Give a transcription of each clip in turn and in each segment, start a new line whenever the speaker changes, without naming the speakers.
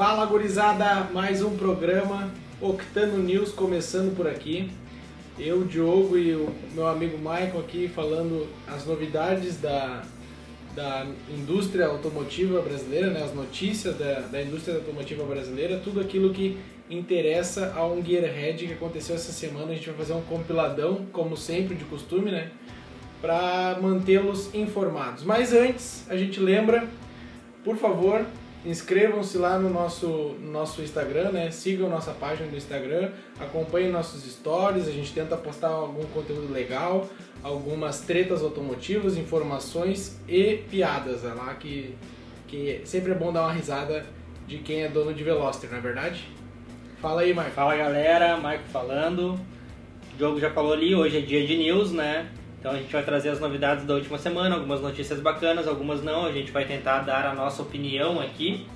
Fala gurizada, mais um programa Octano News começando por aqui. Eu, Diogo e o meu amigo Michael aqui falando as novidades da, da indústria automotiva brasileira, né? as notícias da, da indústria automotiva brasileira, tudo aquilo que interessa a um Gearhead que aconteceu essa semana. A gente vai fazer um compiladão, como sempre, de costume, né? Para mantê-los informados. Mas antes, a gente lembra, por favor, Inscrevam-se lá no nosso, no nosso Instagram, né? Sigam nossa página do Instagram, acompanhem nossos stories, a gente tenta postar algum conteúdo legal, algumas tretas automotivas, informações e piadas é lá que, que sempre é bom dar uma risada de quem é dono de Veloster, não é verdade? Fala aí, Marco.
Fala galera, Marco falando. O Diogo já falou ali, hoje é dia de news, né? Então a gente vai trazer as novidades da última semana, algumas notícias bacanas, algumas não. A gente vai tentar dar a nossa opinião aqui.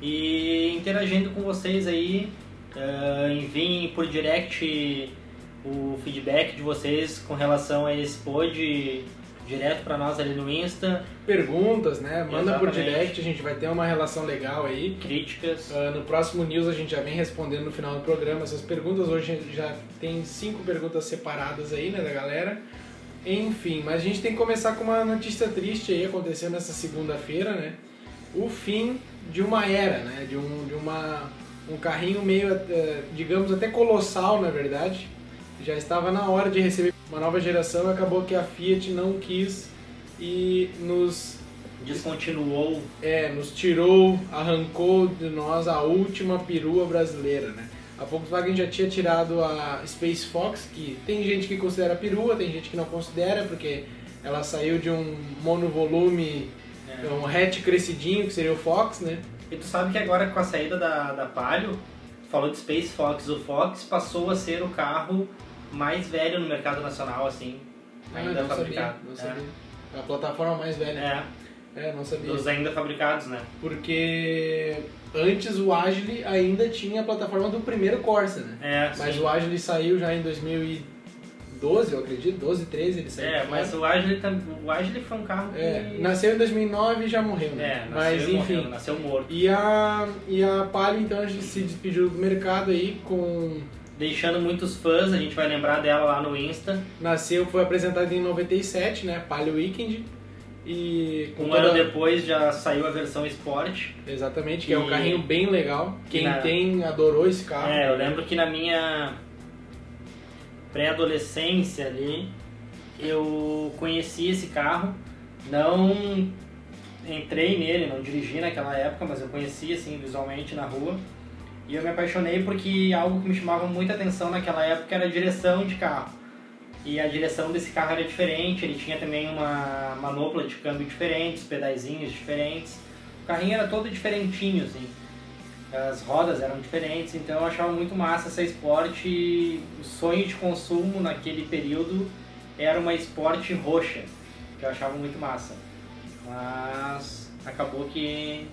E interagindo com vocês aí, uh, enviem por direct o feedback de vocês com relação a esse pod direto para nós ali no Insta.
Perguntas, né? Manda Exatamente. por direct, a gente vai ter uma relação legal aí.
Críticas.
Uh, no próximo news a gente já vem respondendo no final do programa essas perguntas. Hoje já tem cinco perguntas separadas aí, né, da galera. Enfim, mas a gente tem que começar com uma notícia triste aí acontecendo nessa segunda-feira, né? O fim de uma era, né? De um, de uma, um carrinho meio, eh, digamos, até colossal, na verdade. Já estava na hora de receber uma nova geração, acabou que a Fiat não quis e nos
descontinuou.
É, nos tirou, arrancou de nós a última perua brasileira, né? A Volkswagen já tinha tirado a Space Fox, que tem gente que considera perua, tem gente que não considera, porque ela saiu de um monovolume, é. um hatch crescidinho, que seria o Fox, né?
E tu sabe que agora com a saída da, da Palio, falou de Space Fox, o Fox passou a ser o carro mais velho no mercado nacional, assim,
ah, ainda não fabricado. Sabia, não sabia. É. A plataforma mais velha.
É.
É, não sabia.
Dos ainda fabricados, né?
Porque antes o Agile ainda tinha a plataforma do primeiro Corsa, né?
É,
Mas
sim.
o Agile saiu já em 2012, eu acredito, 12, 13 ele saiu.
É, mas o Agile, o Agile foi um carro que...
É, nasceu em 2009 e já morreu, né?
É, nasceu
mas enfim.
Morreu, nasceu morto.
E a, e a Palio, então, a gente se despediu do mercado aí com
deixando muitos fãs, a gente vai lembrar dela lá no Insta.
Nasceu, foi apresentada em 97, né? Palio Weekend. E
um toda... ano depois já saiu a versão Sport.
Exatamente, que e... é um carrinho bem legal. Quem na... tem adorou esse carro.
É, eu lembro que na minha pré-adolescência ali, eu conheci esse carro. Não entrei nele, não dirigi naquela época, mas eu conheci assim visualmente na rua. E eu me apaixonei porque algo que me chamava muita atenção naquela época era a direção de carro. E a direção desse carro era diferente, ele tinha também uma manopla de câmbio diferente, pedaizinhos diferentes. O carrinho era todo diferentinho, assim. As rodas eram diferentes, então eu achava muito massa essa Sport. O sonho de consumo naquele período era uma Sport roxa, que eu achava muito massa. Mas acabou que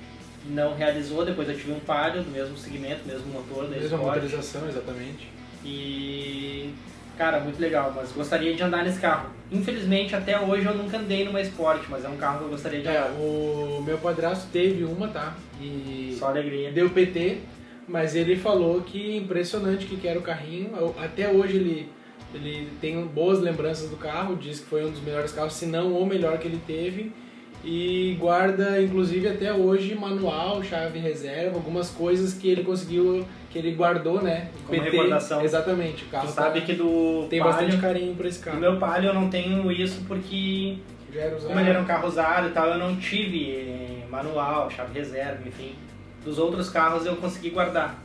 não realizou, depois eu tive um Palio do mesmo segmento, mesmo motor da
Mesma motorização, exatamente.
E cara, muito legal, mas gostaria de andar nesse carro. Infelizmente até hoje eu nunca andei numa Sport, mas é um carro que eu gostaria de
é,
andar.
O meu padrasto teve uma, tá? E
Só alegria.
Deu PT, mas ele falou que impressionante que era o carrinho. Até hoje ele ele tem boas lembranças do carro, diz que foi um dos melhores carros, se não o melhor que ele teve e guarda inclusive até hoje manual, chave reserva, algumas coisas que ele conseguiu, que ele guardou, né?
Como PT, recordação.
Exatamente, o carro.
Tu sabe tá, que do
tem
Palio,
bastante carinho por esse carro.
Do meu Palio eu não tenho isso porque como ele era um carro usado e tal, eu não tive eh, manual, chave reserva, enfim. Dos outros carros eu consegui guardar.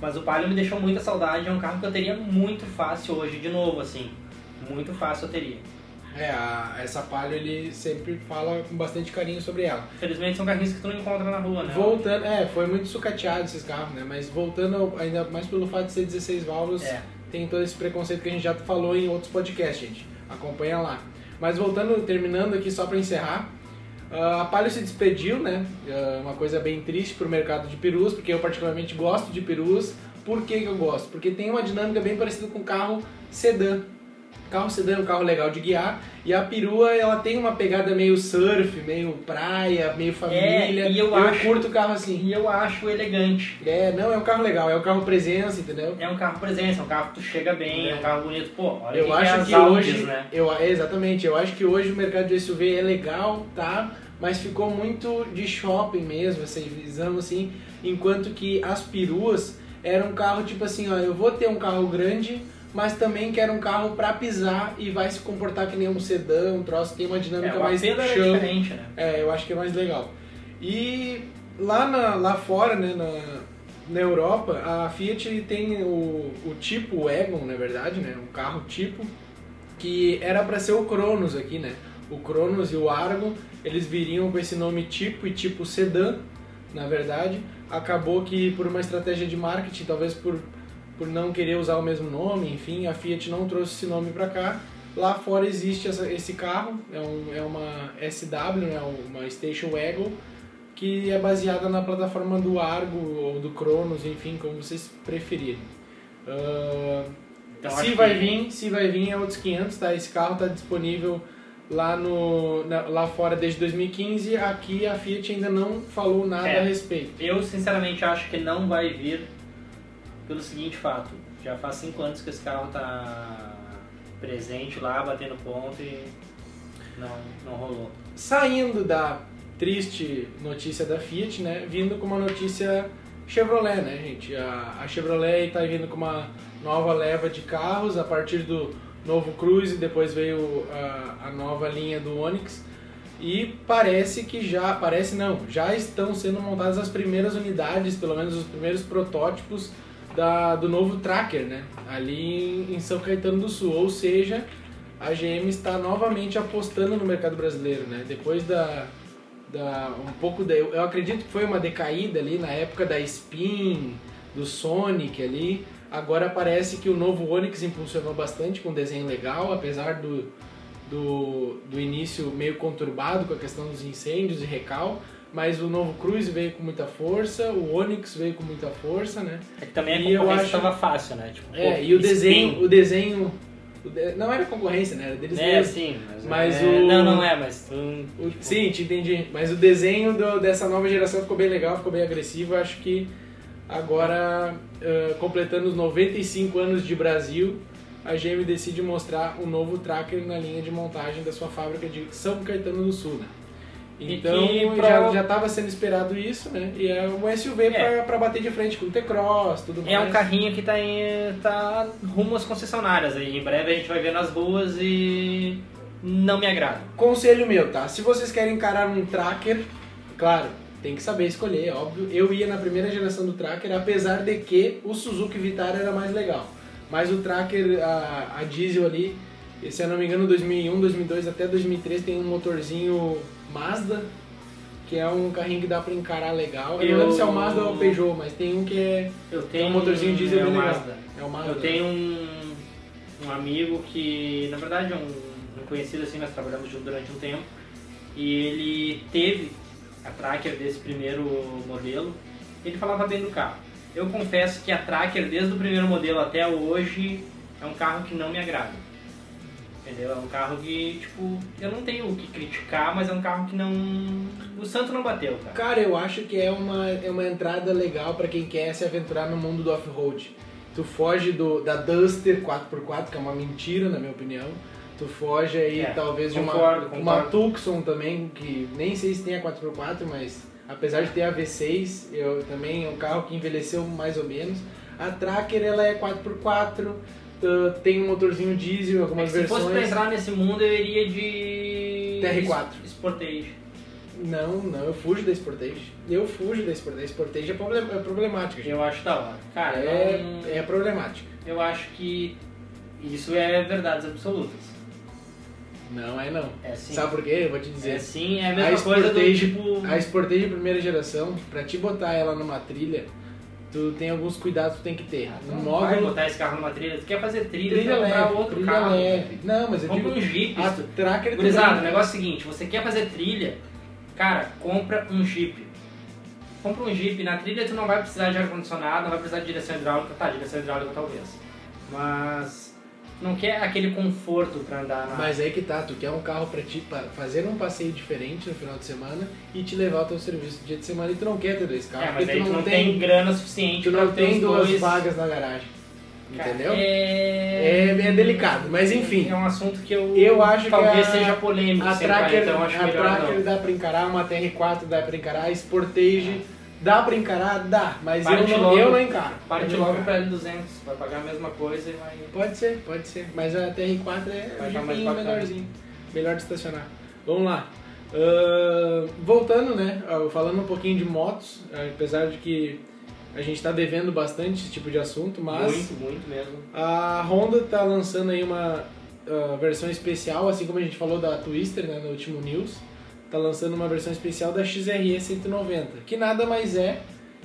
Mas o Palio me deixou muita saudade, é um carro que eu teria muito fácil hoje de novo, assim. Muito fácil eu teria.
É, a, essa palha ele sempre fala com bastante carinho sobre ela.
Felizmente são carrinhos que tu não encontra na rua, né?
Voltando, é, foi muito sucateado esses carros, né? Mas voltando ainda mais pelo fato de ser 16 válvulas, é. tem todo esse preconceito que a gente já falou em outros podcasts, gente. Acompanha lá. Mas voltando, terminando aqui só para encerrar, a Palio se despediu, né? É uma coisa bem triste para o mercado de perus, porque eu particularmente gosto de perus. Por que, que eu gosto? Porque tem uma dinâmica bem parecida com carro sedã Carro sedã é um carro legal de guiar e a perua ela tem uma pegada meio surf, meio praia, meio família.
É, e eu acho-
curto o carro assim.
E eu acho elegante.
É, não, é um carro legal, é um carro presença, entendeu?
É um carro presença, é um carro que tu chega bem, é, um carro bonito. Pô, olha
Eu
que
acho
é
que hoje,
né?
eu, é, exatamente, eu acho que hoje o mercado de SUV é legal, tá? Mas ficou muito de shopping mesmo, essa visão assim, enquanto que as peruas eram um carro tipo assim, ó, eu vou ter um carro grande, mas também quero um carro pra pisar e vai se comportar que nem um sedã, um troço, tem uma dinâmica
É,
mais
era
chão.
diferente, né?
É, eu acho que é mais legal. E lá, na- lá fora, né, na, na Europa, a Fiat tem o, o tipo Wagon, na verdade, né, um carro tipo, que era para ser o Cronos aqui, né? O Cronos e o Argo, eles viriam com esse nome tipo e tipo sedã, na verdade. Acabou que por uma estratégia de marketing, talvez por, por não querer usar o mesmo nome, enfim, a Fiat não trouxe esse nome para cá. Lá fora existe essa- esse carro, é, um, é uma SW, né, uma Station Wagon, que é baseada na plataforma do Argo ou do Cronos, enfim, como vocês preferirem. Ah,
Então,
se vai
que-
vir, se vai vir é outros 500, tá? Esse carro está disponível lá no na- lá fora desde 2015. Aqui a Fiat ainda não falou nada
É.
a respeito.
Eu sinceramente acho que não vai vir pelo seguinte fato. Já faz cinco anos que esse carro tá presente lá, batendo ponto e não, não rolou.
Saindo da triste notícia da Fiat, né, vindo com uma notícia Chevrolet, né, gente? A, a Chevrolet está vindo com uma nova leva de carros a partir do novo Cruze, depois veio a, a nova linha do Onix e parece que já, parece não, já estão sendo montadas as primeiras unidades, pelo menos os primeiros protótipos da, do novo Tracker, né? Ali em São Caetano do Sul, ou seja, a GM está novamente apostando no mercado brasileiro, né? Depois da, da um pouco da, eu acredito que foi uma decaída ali na época da Spin, do Sonic ali. Agora parece que o novo Onix impulsionou bastante com um desenho legal, apesar do, do, do início meio conturbado com a questão dos incêndios e recal. Mas o novo Cruze veio com muita força, o Onix veio com muita força, né?
É que também a
E eu
concorrência
acho-
estava fácil, né? Tipo,
É,
pô,
e o
Spin.
desenho, o desenho o de- não era concorrência, né? Era deles
É,
mesmos.
sim, mas,
Mas
é-
o-
Não, não é, mas...
O- sim, te entendi. Mas o desenho do- dessa nova geração ficou bem legal, ficou bem agressivo. Acho que agora, eh, completando os 95 anos de Brasil, a GM decide mostrar um novo tracker na linha de montagem da sua fábrica de São Caetano do Sul, né? Então
que
já estava sendo esperado isso, né? E é um SUV
É.
para bater de frente com o T-Cross, tudo mais.
É um carrinho que tá, em, tá rumo às concessionárias aí. Em breve a gente vai ver nas ruas e não me agrada.
Conselho meu, tá? Se vocês querem encarar um tracker, claro, tem que saber escolher, é óbvio. Eu ia na primeira geração do tracker, apesar de que o Suzuki Vitara era mais legal. Mas o tracker, a, a diesel ali, se eu não me engano, 2001, 2002 até 2003 tem um motorzinho Mazda, que é um carrinho que dá pra encarar legal. Eu, não
Eu-
lembro se é o Mazda ou o Peugeot, mas tem um que é,
Eu
é
tenho
um motorzinho diesel
é
bem legal.
Mazda.
É o Mazda.
Eu tenho um, um amigo que, na verdade, é um, um conhecido assim, nós trabalhamos junto durante um tempo. E ele teve a Tracker desse primeiro modelo. Ele falava bem do carro. Eu confesso que a Tracker, desde o primeiro modelo até hoje, é um carro que não me agrada. Entendeu? É um carro que, tipo, eu não tenho o que criticar, mas é um carro que não. O santo não bateu, cara.
Cara, eu acho que é uma, é uma entrada legal pra quem quer se aventurar no mundo do off-road. Tu foge do, da Duster 4x4, que é uma mentira, na minha opinião. Tu foge aí,
É,
talvez, de
concordo,
uma, uma
concordo.
Tucson também, que nem sei se tem a 4x4, mas apesar de ter a V6, eu, também é um carro que envelheceu mais ou menos. A Tracker, ela é 4x4, tu- tem um motorzinho diesel,
É
algumas
que se fosse pra
versões.
entrar nesse mundo, eu iria de.
TR4.
Sportage.
Não, não, eu fujo da Sportage. Eu fujo da Sportage. A Sportage é, problem- é problemática, gente.
Eu acho da hora. Cara,
é,
não-
é problemática.
eu acho que isso é verdades absolutas.
Não é não.
É sim.
Sabe por quê? Eu vou te
É
dizer.
sim, é a
a
mesma coisa do tipo.
a Sportage primeira geração, pra te botar ela numa trilha, tu tem alguns cuidados que tu tem que ter. No
não vai botar esse carro numa trilha, tu quer fazer trilha,
trilha
tu
leve,
outro
trilha
carro.
leve. Não, mas eu
Compra
digo...
um Jeep.
A Tracker
Gurizada, o negócio é o seguinte, você quer fazer trilha, cara, compra um Jeep. Compra um Jeep, na trilha tu não vai precisar de ar-condicionado, não vai precisar de direção hidráulica, tá, direção hidráulica talvez. Mas não quer aquele conforto pra andar na.
Mas aí que tá, tu quer um carro pra ti pra fazer um passeio diferente no final de semana e te levar ao teu serviço dia de semana e tu não quer ter dois carros.
é, mas aí
tu
não tem, grana suficiente
tu não tem duas
dois.
vagas na garagem.
Cara,
Entendeu?
É...
É, é delicado, mas enfim.
É um assunto que eu,
Eu acho que
talvez
a-
seja polêmico,
A Tracker,
então acho
a Tracker dá pra encarar, uma TR4 dá pra encarar, a Sportage dá pra encarar, dá, mas eu não,
logo-
eu não encaro.
Parte
Eu
logo pra L200, vai pagar a mesma coisa e vai...
Pode ser, pode ser, mas a TR4 é
Vai
um
mais bacana.
melhorzinho, melhor de estacionar. Vamos lá. Ahn, voltando, né, falando um pouquinho de motos, apesar de que a gente tá devendo bastante esse tipo de assunto, mas...
Muito, muito mesmo.
A Honda tá lançando aí uma ah, versão especial, assim como a gente falou da Twister né, no último news, tá lançando uma versão especial da XRE 190, que nada mais é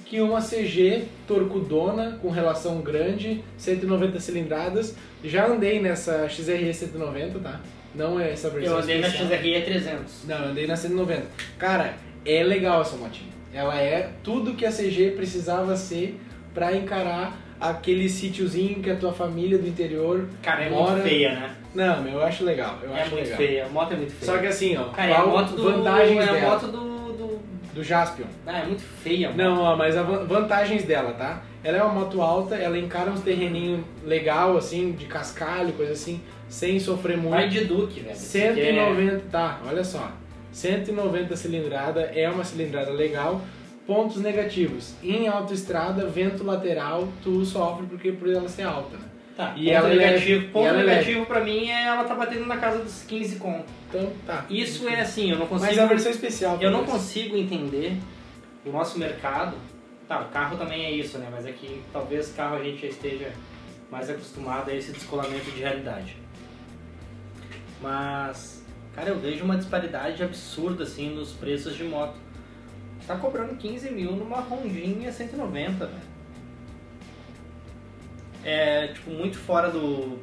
que uma CG torcudona com relação grande, 190 cilindradas. Já andei nessa XRE 190, tá? Não é essa versão
Eu andei na
especial.
XRE 300.
Não, eu andei na 190. Cara, é legal essa motinha. Ela é tudo que a CG precisava ser pra encarar aquele sítiozinho que a tua família do interior
Cara, é
mora.
muito feia, né?
Não, meu, eu acho legal. Eu
é
acho
muito
legal.
feia, a moto é muito feia.
Só que assim, ó,
Cara, é a moto do...
vantagens
é a
dela?
moto do... do...
Do Jaspion.
Ah, é muito feia moto.
Não, ó, mas as vantagens dela, tá? Ela é uma moto alta, ela encara uns terreninhos legal, assim, de cascalho, coisa assim, sem sofrer muito.
Vai de Duke, velho. Esse aqui é-
190, tá, olha só. 190 cilindrada é uma cilindrada legal. Pontos negativos. Em autoestrada, vento lateral, tu sofre porque por ela ser alta, né?
Tá,
E
ponto
é
negativo.
leve,
ponto
ela é
negativo pra mim é ela tá batendo na casa dos 15 conto.
Então, tá.
Isso é assim, eu não consigo...
Mas a versão especial.
Eu não consigo entender o nosso mercado. Tá, o carro também é isso, né? Mas é que talvez carro a gente já esteja mais acostumado a esse descolamento de realidade. Mas, cara, eu vejo uma disparidade absurda assim nos preços de moto. Tá cobrando 15 mil numa rondinha 190, velho. É, tipo, muito fora do.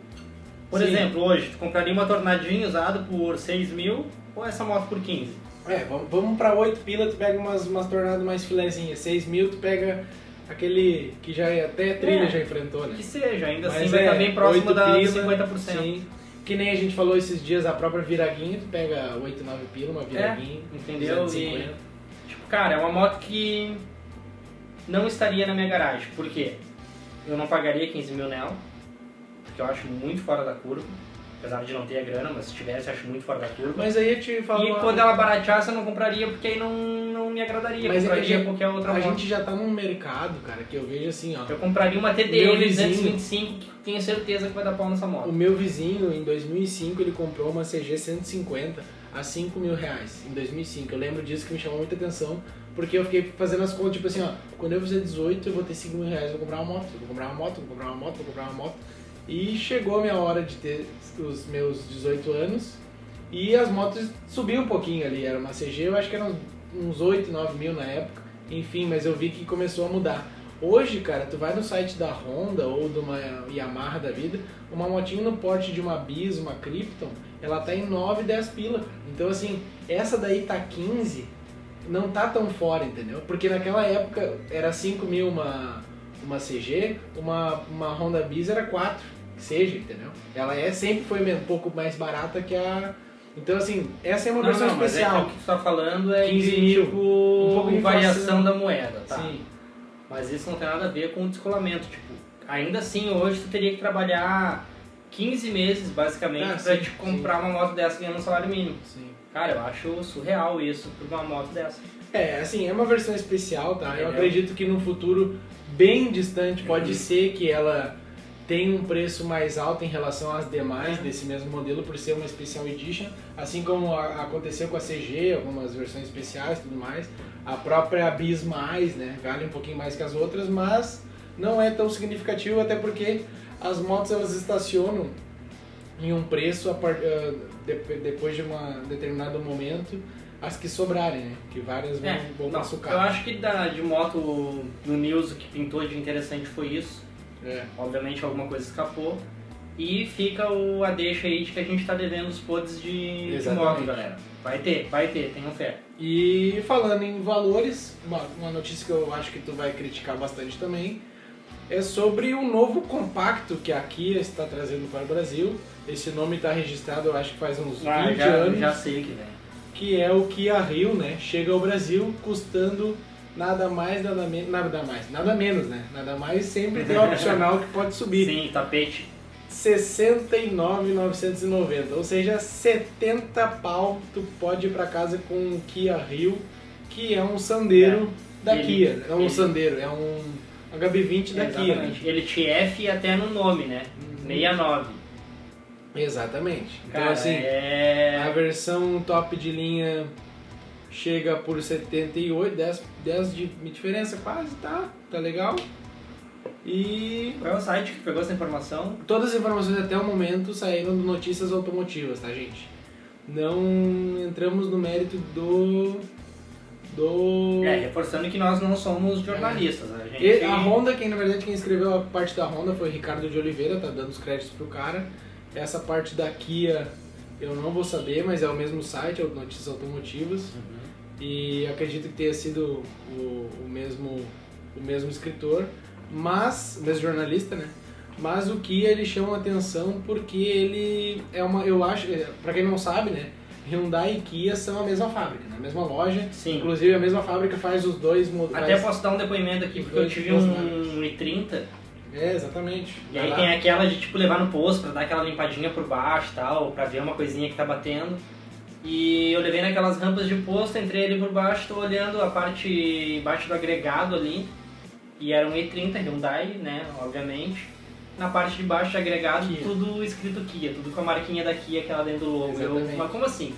Por
Sim.
exemplo, hoje, tu compraria uma tornadinha usada por 6 mil ou essa moto por 15?
É, vamos, vamos pra 8 pila, tu pega umas, umas tornadas mais filezinhas. 6 mil, tu pega aquele que já é- até trilha
É.
já enfrentou, né?
Que seja, ainda
Mas
assim vai
é,
estar bem próximo
8
da
pila,
50%.
Sim. Que nem a gente falou esses dias, a própria viraguinha, tu pega 8, 9 pila, uma viraguinha.
É, entendeu?
250.
Tipo, cara, é uma moto que não estaria na minha garagem. Por quê? Eu não pagaria 15 mil nela, porque eu acho muito fora da curva. Apesar de não ter a grana, mas se tivesse, acho muito fora da curva.
Mas aí eu te falo.
e quando ela barateasse, eu não compraria, porque aí não, não me agradaria.
Mas é a
compraria
gente-
qualquer outra
a
moto.
gente já tá num mercado, cara, que eu vejo assim, ó.
Eu compraria uma TDM
vizinho-
225, que tenho certeza que vai dar pau nessa
O
moto.
meu vizinho, em 2005, ele comprou uma CG 150 a 5 mil reais. Em 2005. Eu lembro disso que me chamou muita atenção, porque eu fiquei fazendo as contas, tipo assim, ó, quando eu fizer 18, eu vou ter 5 mil reais, vou comprar uma moto, vou comprar uma moto, vou comprar uma moto, vou comprar uma moto. E chegou a minha hora de ter os meus 18 anos, e as motos subiam um pouquinho ali. Era uma CG, eu acho que eram uns 8, 9 mil na época. Enfim, mas eu vi que começou a mudar. Hoje, cara, tu vai no site da Honda ou de uma Yamaha da vida, uma motinha no porte de uma Bis, uma Krypton, ela tá em 9, 10 pila. Então, assim, essa daí tá 15, não tá tão fora, entendeu? Porque naquela época era 5 mil uma, uma CG, uma, uma Honda Bis era 4, que seja, entendeu? Ela é, sempre foi um pouco mais barata que a... Então, assim, essa é uma
Não,
versão
não, mas é
especial.
o que tu tá falando é
15
de,
mil.
tipo,
Um pouco de
variação da moeda, tá?
Sim.
Mas isso não tem nada a ver com o descolamento. Tipo, ainda assim, hoje tu teria que trabalhar 15 meses, basicamente,
Ah,
pra
sim,
te comprar uma moto dessa ganhando um salário mínimo.
Sim.
Cara, eu acho surreal isso por uma moto dessa.
É, assim, é uma versão especial, tá? Eu
Entendeu?
acredito que no futuro bem distante pode ser que ela tenha um preço mais alto em relação às demais
É.
desse mesmo modelo por ser uma Special Edition, assim como aconteceu com a CG, algumas versões especiais e tudo mais. A própria Bis Mais, né, vale um pouquinho mais que as outras, mas não é tão significativo até porque as motos elas estacionam em um preço par- ah, de- depois de um determinado momento as que sobrarem, né? Que várias vão,
É,
vão
não, eu acho que da, de moto no News o que pintou de interessante foi isso.
É.
Obviamente alguma coisa escapou. E fica o, a deixa aí de que a gente tá devendo os pods de, de moto, galera. Vai ter, vai ter, tenham fé.
E falando em valores, uma, uma notícia que eu acho que tu vai criticar bastante também. É sobre um novo compacto que a Kia está trazendo para o Brasil. Esse nome está registrado, eu acho que faz uns 20
Ah, já,
anos,
já sei que vem.
que é o Kia Rio, né? Chega ao Brasil custando nada mais, nada menos, nada mais, nada menos, né? Nada mais sempre tem opcional que pode subir.
Sim, tapete.
69,990, ou seja, 70 pau tu pode ir para casa com um Kia Rio, que é um Sandeiro da
Ele-
Kia, é um
ele-
Sandeiro, é um HB20 da Kia. né?
Exatamente. Ele te F até no nome, né?
Uhum.
69.
Exatamente. Então
Cara,
assim,
é...
a versão top de linha chega por 78, 10, 10 de diferença quase, tá? Tá legal. E
Qual é o site que pegou essa informação?
todas as informações até o momento saíram do Notícias Automotivas, tá, gente? Não entramos no mérito do. Do.
É, reforçando que nós não somos jornalistas. A gente...
E a Honda, quem na verdade quem escreveu a parte da Honda foi o Ricardo de Oliveira, tá dando os créditos pro cara. Essa parte da Kia eu não vou saber, mas é o mesmo site, é o Notícias Automotivas.
Uhum.
E acredito que tenha sido o, o mesmo o mesmo escritor, mas o mesmo jornalista, né? Mas o Kia ele chama atenção porque ele é uma, eu acho, para quem não sabe, né? Hyundai e Kia são a mesma fábrica, né? a mesma loja.
Sim.
Inclusive a mesma fábrica faz os dois modelos.
Até posso dar um depoimento aqui, porque eu tive um i30
É, exatamente.
e
Vai
aí
lá.
tem aquela de tipo levar no posto pra dar aquela limpadinha por baixo e tal, pra ver uma coisinha que tá batendo. E eu levei naquelas rampas de posto, entrei ali por baixo, tô olhando a parte embaixo do agregado ali. E era um E30 Hyundai, né, obviamente. Na parte de baixo agregado,
Kia.
tudo escrito Kia, tudo com a marquinha da Kia que ela dentro do logo. Eu, mas como assim?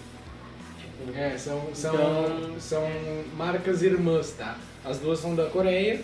Tipo,
É, são, são,
Então-
são marcas irmãs, tá? As duas são da Coreia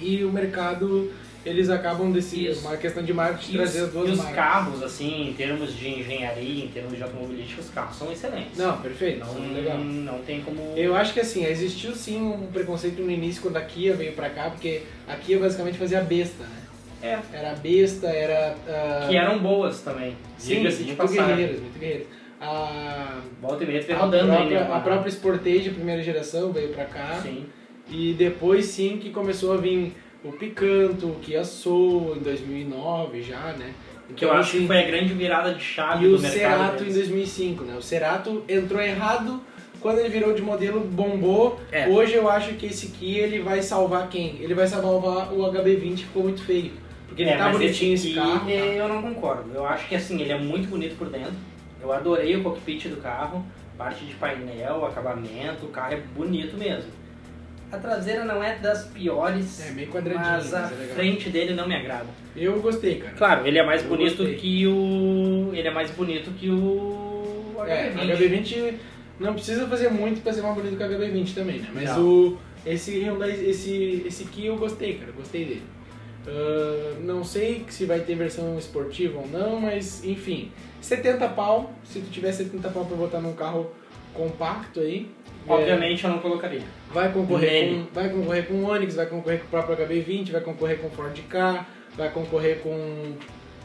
e o mercado, eles acabam decidindo,
Isso.
uma questão de marketing,
E os,
trazer as duas
e os
marcas.
carros, assim, em termos de engenharia, em termos de automobilística, os carros são excelentes.
Não, perfeito,
não,
legal.
não tem como.
Eu acho que assim, existiu sim um preconceito no início quando a Kia veio pra cá, porque a Kia basicamente fazia besta, né?
É,
Era besta, era... ah,
que eram boas também.
sim,
Diga-se de
muito
passagem.
guerreiras, muito guerreiras. A,
Volta e meia vem
a,
rodando aí,
própria,
né?
a própria Sportage, primeira geração, veio pra cá.
Sim.
E depois sim que começou a vir o Picanto, o Kia Soul em 2009 já, né?
Que eu
Então,
acho que
assim,
foi a grande virada de chave
E
do
o
mercado.
Cerato em
deles.
2005, né? O Cerato entrou errado quando ele virou de modelo, bombou.
É.
Hoje eu acho que esse Kia ele vai salvar quem? Ele vai salvar o HB20 que ficou muito feio. Porque ele
É,
tá
mas
bonitinho esse,
aqui,
carro. tá?
Eu não concordo. Eu acho que assim, ele é muito bonito por dentro. Eu adorei o cockpit do carro, parte de painel, acabamento, o carro é bonito mesmo. A traseira não é das piores,
É, meio quadradinho,
mas a
mas é
frente dele não me agrada.
Eu gostei, cara.
Claro, ele é mais
Eu
bonito
gostei.
que o. Ele é mais bonito que o.
É, o HB20 não precisa fazer muito pra ser mais bonito que o HB20 também, né? Mas
Não.
o esse Hyundai, esse esse Kia eu gostei, cara, gostei dele. Ah, não sei se vai ter versão esportiva ou não, mas enfim, 70 pau, se tu tiver 70 pau pra botar num carro compacto aí, é,
Obviamente eu não colocaria.
vai concorrer
Nele.
com vai concorrer com o Onix, vai concorrer com o próprio HB20, vai concorrer com o Ford Ka, vai concorrer com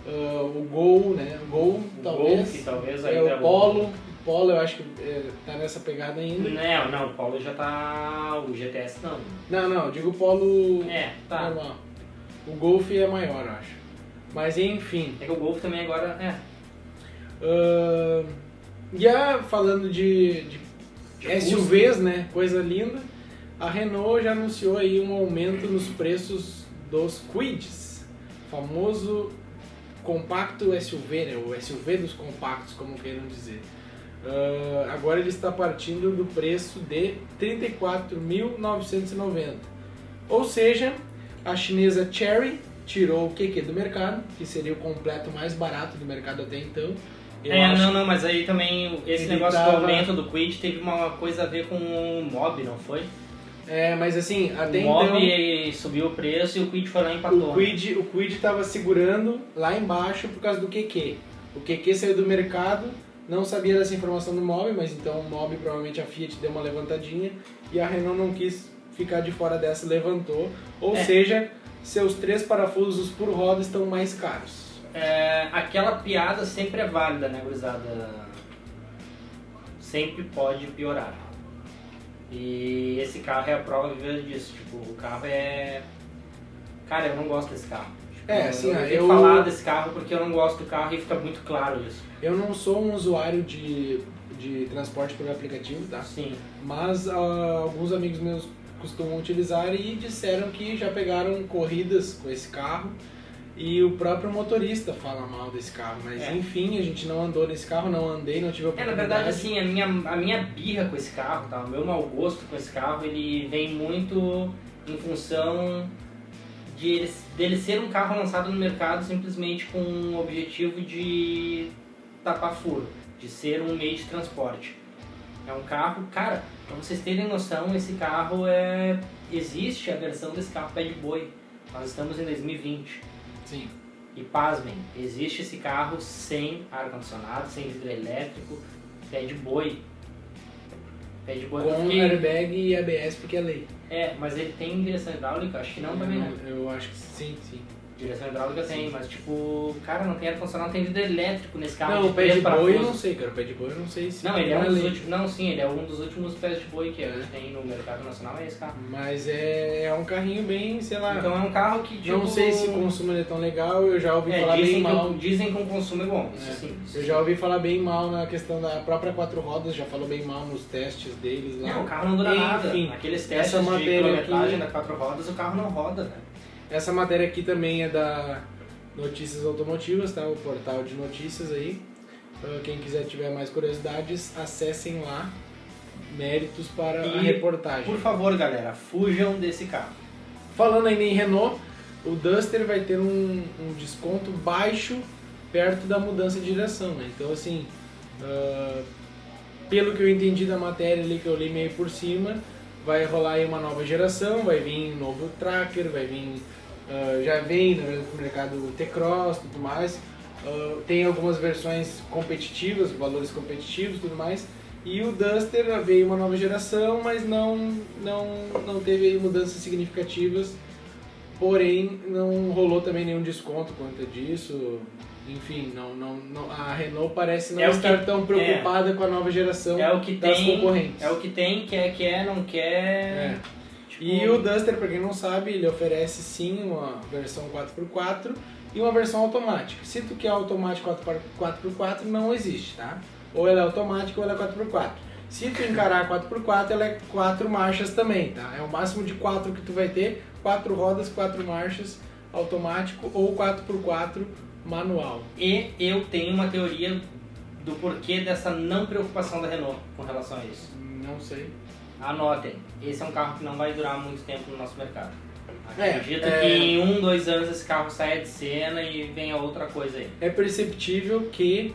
ah, o Gol, né? Gol,
O
talvez.
Golf, talvez
É
ainda.
o Polo, o Polo eu acho que é, tá nessa pegada ainda.
Não, não, o Polo já tá. O GTS não.
Não, não, digo Polo
É, tá.
normal. O Golf é maior, eu acho. Mas enfim.
É que o Golf também agora. É.
ahn, já falando de, de
De
SUVs, né? Coisa linda. A Renault já anunciou aí um aumento nos preços dos Quids. Famoso compacto SUV, né? O SUV dos compactos, como queiram dizer. Ah, agora ele está partindo do preço de 34.990. Ou seja, a chinesa Cherry tirou o QQ do mercado, que seria o completo mais barato do mercado até então. Eu
é,
acho
não, não, mas aí também esse negócio
tava-
do aumento do Quid teve uma coisa a ver com o Mob, não foi?
É, mas assim, até
o Mob
então
subiu o preço e o Quid foi lá e empatou.
o Quid, o Quid estava segurando lá embaixo por causa do QQ. O QQ saiu do mercado, não sabia dessa informação do Mob, mas então o Mob provavelmente a Fiat deu uma levantadinha e a Renault não quis ficar de fora dessa, levantou. Ou
É.
seja, seus três parafusos por roda estão mais caros.
É, aquela piada sempre é válida, né, gurizada? Sempre pode piorar. E esse carro é a prova viva disso. Tipo, o carro é. Cara, eu não gosto desse carro.
É, assim,
eu, eu falar desse carro porque eu não gosto do carro e fica muito claro isso.
Eu não sou um usuário de, de transporte por aplicativo, tá?
Sim.
Mas ah, alguns amigos meus costumam utilizar e disseram que já pegaram corridas com esse carro e o próprio motorista fala mal desse carro. Mas
É.
enfim, a gente não andou nesse carro, não andei, não tive a
É,
oportunidade.
na verdade, assim, a minha, a minha birra com esse carro, tá? o meu mau gosto com esse carro, ele vem muito em função de ele, dele ser um carro lançado no mercado simplesmente com o objetivo de tapar furo, de ser um meio de transporte. É um carro, cara, pra vocês terem noção, esse carro é. Existe a versão desse carro Bad Boy. Nós estamos em 2020.
Sim.
E pasmem, existe esse carro sem ar-condicionado, sem vidro elétrico, pé de boi. Pé de boi.
Com
fiquei-
airbag e ABS porque é lei.
É, mas ele tem direção hidráulica? Acho que não também, né?
Eu acho que sim, sim.
Direção hidráulica tem, mas tipo, cara, não tem ar-condicionado, tem vidro elétrico nesse carro.
não,
de
o pé de boi eu não sei, cara. O pé de boi eu não sei se.
Não, ele é um
é
dos últimos. Não, sim, ele é um dos últimos pés de boi que a gente tem no mercado nacional, é esse carro.
Mas é, é um carrinho bem, sei lá.
Então é um carro que tipo.
não sei se o consumo é tão legal, eu já ouvi
é,
falar bem
que,
mal.
o- dizem que o consumo é bom, isso
É.
sim.
Eu já ouvi falar bem mal na questão da própria quatro rodas, já falou bem mal nos testes deles lá.
Não, o carro não dura nada.
Enfim,
Aqueles
essa
testes de
matéria
quilometragem
aqui-
da quatro rodas, o carro não roda, né?
Essa matéria aqui também é da Notícias Automotivas, tá? O portal de notícias aí. Então, quem quiser tiver mais curiosidades, acessem lá. Méritos para a
E,
reportagem.
Por favor, galera, fujam desse carro.
Falando ainda em Renault, o Duster vai ter um, um desconto baixo perto da mudança de direção, né? Então, assim, ah, pelo que eu entendi da matéria ali, que eu li meio por cima, vai rolar aí uma nova geração, vai vir novo tracker, vai vir... ah, já vem no mercado T-Cross e tudo mais. Ah, tem algumas versões competitivas, valores competitivos e tudo mais. E o Duster veio uma nova geração, mas não, não, não teve mudanças significativas. Porém, não rolou também nenhum desconto quanto disso. Enfim, não, não, não- a Renault parece não
É
estar
que-
tão preocupada com a nova geração
É o que
das
tem.
concorrentes.
É o que tem, quer, quer, não quer.
É.
Tipo,
E o Duster, para quem não sabe, ele oferece sim uma versão 4x4 e uma versão automática. Se tu quer automático 4x4, não existe, tá? Ou ela é automática ou ela é 4x4. Se tu encarar a 4x4, ela é 4 marchas também, tá? É o máximo de 4 que tu vai ter, 4 rodas, 4 marchas, automático ou 4x4 manual.
E eu tenho uma teoria do porquê dessa não preocupação da Renault com relação a isso.
Não sei.
Anotem, esse é um carro que não vai durar muito tempo no nosso mercado.
É,
Acredito
é.
que em um, dois anos esse carro saia de cena e venha outra coisa aí.
É perceptível que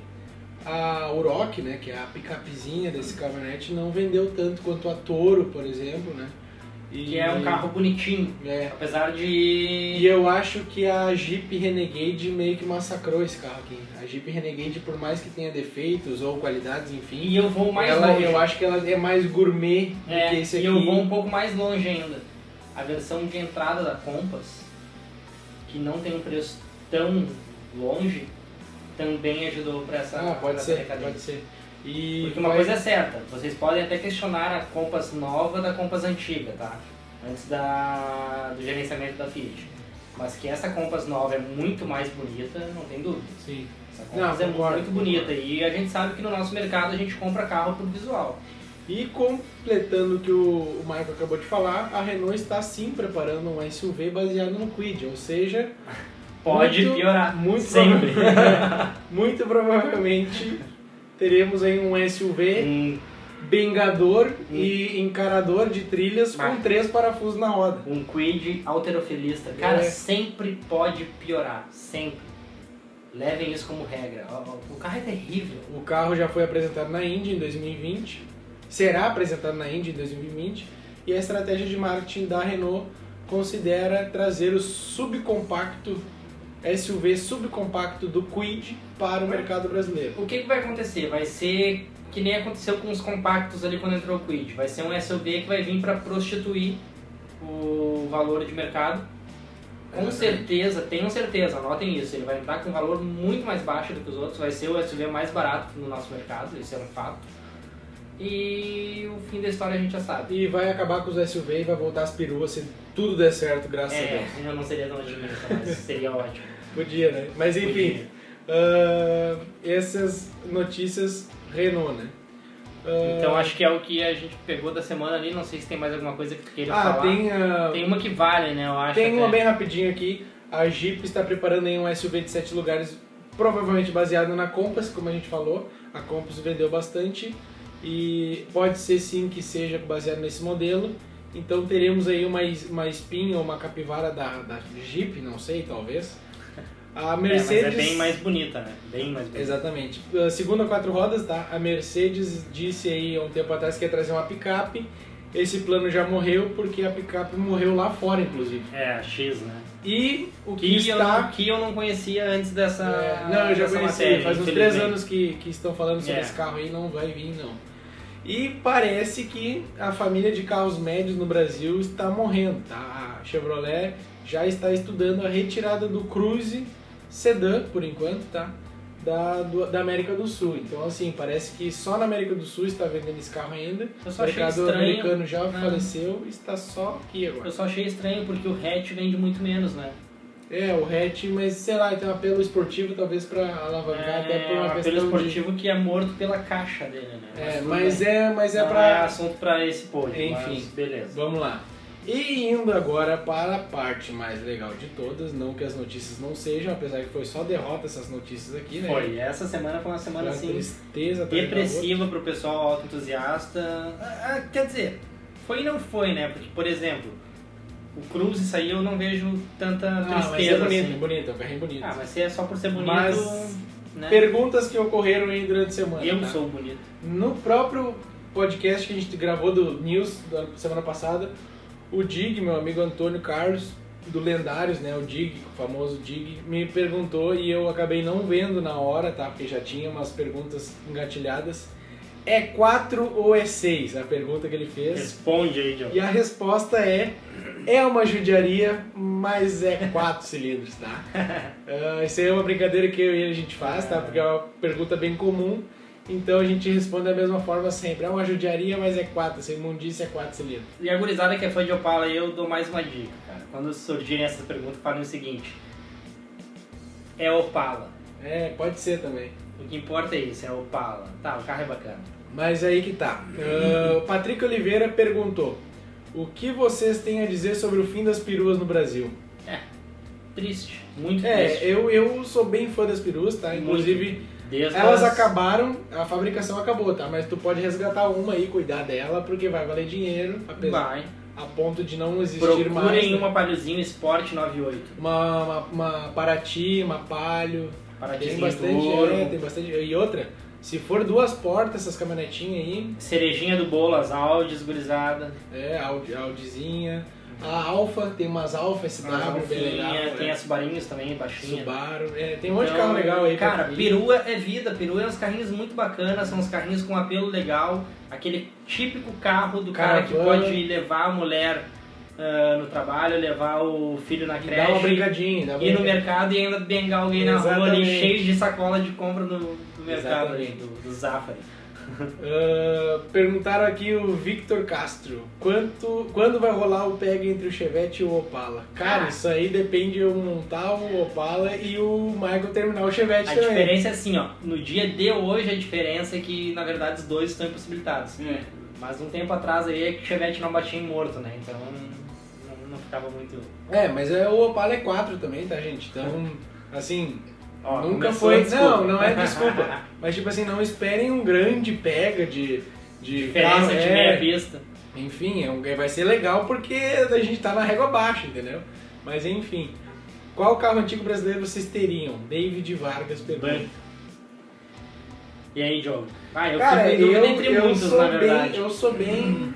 a Oroch, né, que é a picapezinha desse caminhonete, não vendeu tanto quanto a Toro, por exemplo, né? E,
Que é um carro bonitinho,
É.
apesar de...
E eu acho que a Jeep Renegade meio que massacrou esse carro aqui. A Jeep Renegade, por mais que tenha defeitos ou qualidades, enfim,
E eu vou mais
ela,
longe.
eu acho que ela é mais gourmet do
É,
que esse aqui.
e eu vou um pouco mais longe ainda. A versão de entrada da Compass, que não tem um preço tão longe, também ajudou para essa,
Ah, pode ser, pode ser. E
Porque uma
vai-
coisa é certa, vocês podem até questionar a Compass nova da Compass antiga, tá? Antes da, do gerenciamento da Fiat. Mas que essa Compass nova é muito mais bonita, não tem dúvida.
Sim.
Essa
Não,
Compass é
concordo,
muito bonita e a gente sabe que no nosso mercado a gente compra carro por visual.
E completando o que o Michael acabou de falar, a Renault está sim preparando um SUV baseado no Kwid, ou seja,
Pode
Muito-
piorar,
muito
sempre.
muito provavelmente teremos aí um SUV
um,
bengador e encarador de trilhas com três parafusos na roda.
um quid alterofilista. Cara,
É.
sempre pode piorar, sempre. Levem isso como regra. O carro é terrível.
O carro já foi apresentado na Indy em 2020, será apresentado na Indy em 2020, e a estratégia de marketing da Renault considera trazer o subcompacto SUV subcompacto do Kwid para o mercado brasileiro.
O que, vai acontecer? Vai ser que nem aconteceu com os compactos ali quando entrou o Quid. Vai ser um SUV que vai vir para prostituir o valor de mercado. Com certeza, tenham certeza, anotem isso. Ele vai entrar com um valor muito mais baixo do que os outros. Vai ser o SUV mais barato no nosso mercado, isso é um fato. E o fim da história a gente já sabe.
E vai acabar com os SUV e vai voltar as peruas se tudo der certo, graças a
É,
Deus.
eu não seria tão otimista, mas seria ótimo.
Podia, né? Mas enfim, ah, essas notícias Renault, né? Ah,
Então acho que é o que a gente pegou da semana ali. Não sei se tem mais alguma coisa que queira
Ah,
falar.
tem, ah,
Tem uma que vale, né? Eu acho.
tem uma
até.
bem rapidinho aqui. A Jeep está preparando aí um SUV de 7 lugares, provavelmente baseado na Compass, como a gente falou. A Compass vendeu bastante e pode ser sim que seja baseado nesse modelo. Então teremos aí uma, uma espinha ou uma capivara da, da Jeep, não sei, talvez. A
É,
Mercedes...
mas é bem mais bonita, né? Bem mais bonita.
Exatamente. Uh, Segundo a quatro rodas, tá? A Mercedes disse aí há um tempo atrás que ia trazer uma picape. Esse plano já morreu porque a picape morreu lá fora, inclusive.
É, a X, né?
E o que,
Que, eu,
está...
não, que eu não conhecia antes dessa.
É, não, eu já
dessa
conheci.
matéria,
faz uns três anos que, que estão falando sobre
É.
esse carro aí, não vai vir não. E parece que a família de carros médios no Brasil está morrendo, tá? A Chevrolet já está estudando a retirada do Cruze sedã, por enquanto, tá? Da, do- da América do Sul. Então, assim, parece que só na América do Sul está vendendo esse carro ainda.
Eu
O
só achei
mercado
estranho.
americano já
né?
faleceu, está só aqui agora.
Eu só achei estranho porque o hatch vende muito menos, né?
É, o hatch, mas sei lá, tem um apelo esportivo talvez para alavancar até por
É
uma
um
questão
apelo
de...
esportivo que é morto pela caixa dele, né?
É, mas é, mas é pra.
é assunto pra esse pódio,
Enfim.
beleza.
Vamos lá. E indo agora para a parte mais legal de todas, não que as notícias não sejam, apesar que foi só derrota essas notícias aqui, né?
Foi, essa semana foi uma
Foi
semana
uma
assim
tristeza
depressiva pro pessoal autoentusiasta. Ah, ah, quer dizer, foi e não foi, né? Porque, por exemplo, o Cruze saiu eu não vejo tanta
outra. Ah, mas é
tristeza
bonito,
assim.
bonito, é um carrinho bonito.
Ah, mas se é só por ser bonito,
Mas-
né?
Perguntas que ocorreram aí durante a semana.
Eu
tá?
sou bonito.
No próprio podcast que a gente gravou do News da semana passada, o Dig, meu amigo Antônio Carlos, do Lendários, né, o Dig, o famoso Dig, me perguntou e eu acabei não vendo na hora, tá, porque já tinha umas perguntas engatilhadas. É 4 ou é 6? A pergunta que ele fez.
Responde aí, John.
E a resposta é: é uma judiaria, mas é 4 cilindros, tá? Ah, isso aí é uma brincadeira que eu e ele a gente faz, tá? Porque é uma pergunta bem comum. Então a gente responde da mesma forma sempre. É uma judiaria, mas é 4. Essa imundícia é 4 cilindros.
E a gurizada que é fã de Opala, eu dou mais uma dica, cara. Quando surgirem essas perguntas, falem o seguinte. É Opala.
É, pode ser também.
O que importa é isso, é Opala. Tá, o carro é bacana.
Mas aí que tá. O Patrick Oliveira perguntou: O que vocês têm a dizer sobre o fim das peruas no Brasil?
É, triste. Muito
É,
triste.
eu, eu sou bem fã das peruas, tá?
Muito. Desde
Elas
as-
acabaram, a fabricação acabou, tá? Mas tu pode resgatar uma aí, cuidar dela, porque vai valer dinheiro, apesar,
Vai.
a ponto de não existir
Procurem
mais. né?
uma Paliozinho Sport 98.
Uma, uma, uma Paraty, uma Palio. Tem
Paradinho
bastante, é, tem bastante. E outra, se for duas portas, essas caminhonetinhas aí,
Cerejinha do bolo, as Audis, gurizada.
é, Audi, Audizinha. A Alfa, tem umas Alfa SW
As
bem legal.
Alfinha, tem
é.
as Subarinhos também, baixinha.
Subaru, é, tem um monte de
Então,
carro legal aí.
Cara, perua é vida. Perua é uns carrinhos muito bacanas, são uns carrinhos com apelo legal. Aquele típico carro do cara que
Caravana.
pode levar a mulher ah, no trabalho, levar o filho na
E Dá uma
creche,
brincadinha, dá uma
ir no mercado e ainda bengar alguém na rua ali,
Exatamente.
cheio de sacola de compra do, do mercado, ali,
Exatamente.
do, do Zafari.
Ah, perguntaram aqui o Victor Castro, quanto, quando vai rolar o pega entre o Chevette e o Opala? Cara,
Ah.
isso aí depende de eu montar o Opala e o Michael terminar o Chevette
A
também.
diferença é assim, ó. No dia de hoje a diferença é que na verdade os dois estão impossibilitados.
É.
Mas um tempo atrás aí é que o Chevette não batia em morto, né? Então não, não ficava muito.
É, mas é, o Opala é 4 também, tá, gente? Então, assim,
Ó,
nunca foi.
desculpa.
Não, não é desculpa. mas, tipo assim, não esperem um grande pega de. de
Diferença
carro,
de
é,
meia pista.
Enfim, é um, vai ser legal porque a gente tá na régua baixa, entendeu? Mas enfim. Qual carro antigo brasileiro vocês teriam? David Vargas pergunta.
Bem. E aí, Diogo? Ah, eu
Cara,
fico
eu,
entre
eu
muitos,
sou
na
bem,
verdade.
eu sou bem,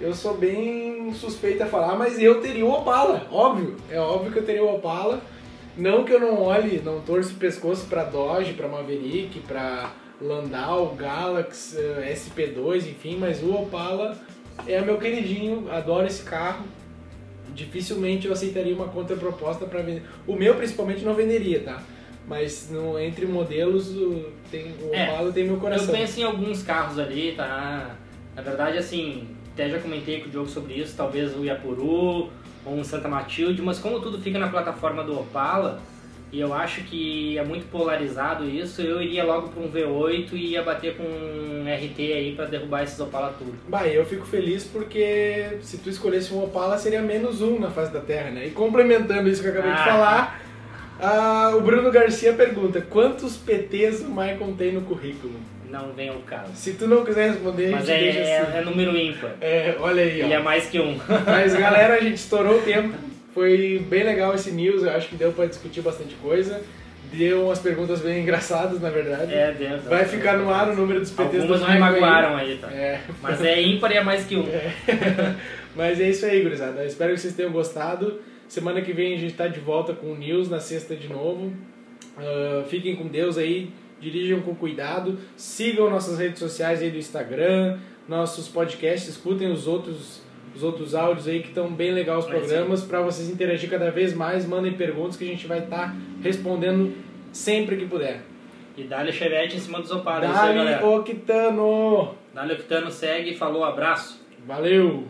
eu sou bem suspeito a falar, mas eu teria o Opala, óbvio, é óbvio que eu teria o Opala. Não que eu não olhe, não torço o pescoço pra Dodge, pra Maverick, pra Landau, Galaxy, eh, SP2, enfim, mas o Opala é meu queridinho, adoro esse carro. Dificilmente eu aceitaria uma contraproposta para vender. O meu principalmente não venderia, tá? Mas no, entre modelos, o, tem, o
É,
Opala tem meu coração.
Eu penso em alguns carros ali, tá? Na verdade, assim, até já comentei com o Diogo sobre isso, talvez o Iapuru ou um Santa Matilde, mas como tudo fica na plataforma do Opala, e eu acho que é muito polarizado isso, eu iria logo para um V8 e ia bater com um RT aí para derrubar esses Opala tudo.
Bah, eu fico feliz porque se tu escolhesse um Opala seria menos um na face da Terra, né? E complementando isso que eu acabei de
Ah.
falar, ah, o Bruno Garcia pergunta: quantos PTs o Maicon tem no currículo?
Não vem ao caso.
Se tu não quiser responder, a
Mas
gente
é,
deixa
é,
assim.
é número ímpar.
É, olha aí, ó.
Ele é mais que um.
Mas galera, a gente estourou o tempo. Foi bem legal esse news, eu acho que deu pra discutir bastante coisa. Deu umas perguntas bem engraçadas, na verdade.
É, dentro.
Vai ficar no ar o número dos PTs
Algumas me magoaram aí, tá?
É.
Mas é ímpar e é mais que um.
Mas é isso aí, gurizada. Eu espero que vocês tenham gostado. Semana que vem a gente tá de volta com o News na sexta de novo. Ah, fiquem com Deus aí, dirijam com cuidado, sigam nossas redes sociais aí do Instagram, nossos podcasts, escutem os outros os outros áudios aí que estão bem legal os programas para vocês interagir cada vez mais, mandem perguntas que a gente vai estar respondendo sempre que puder.
E dá-lhe chevette em cima dos Opala. é galera.
Octano!
Dá-lhe Octano, segue, falou, abraço.
Valeu!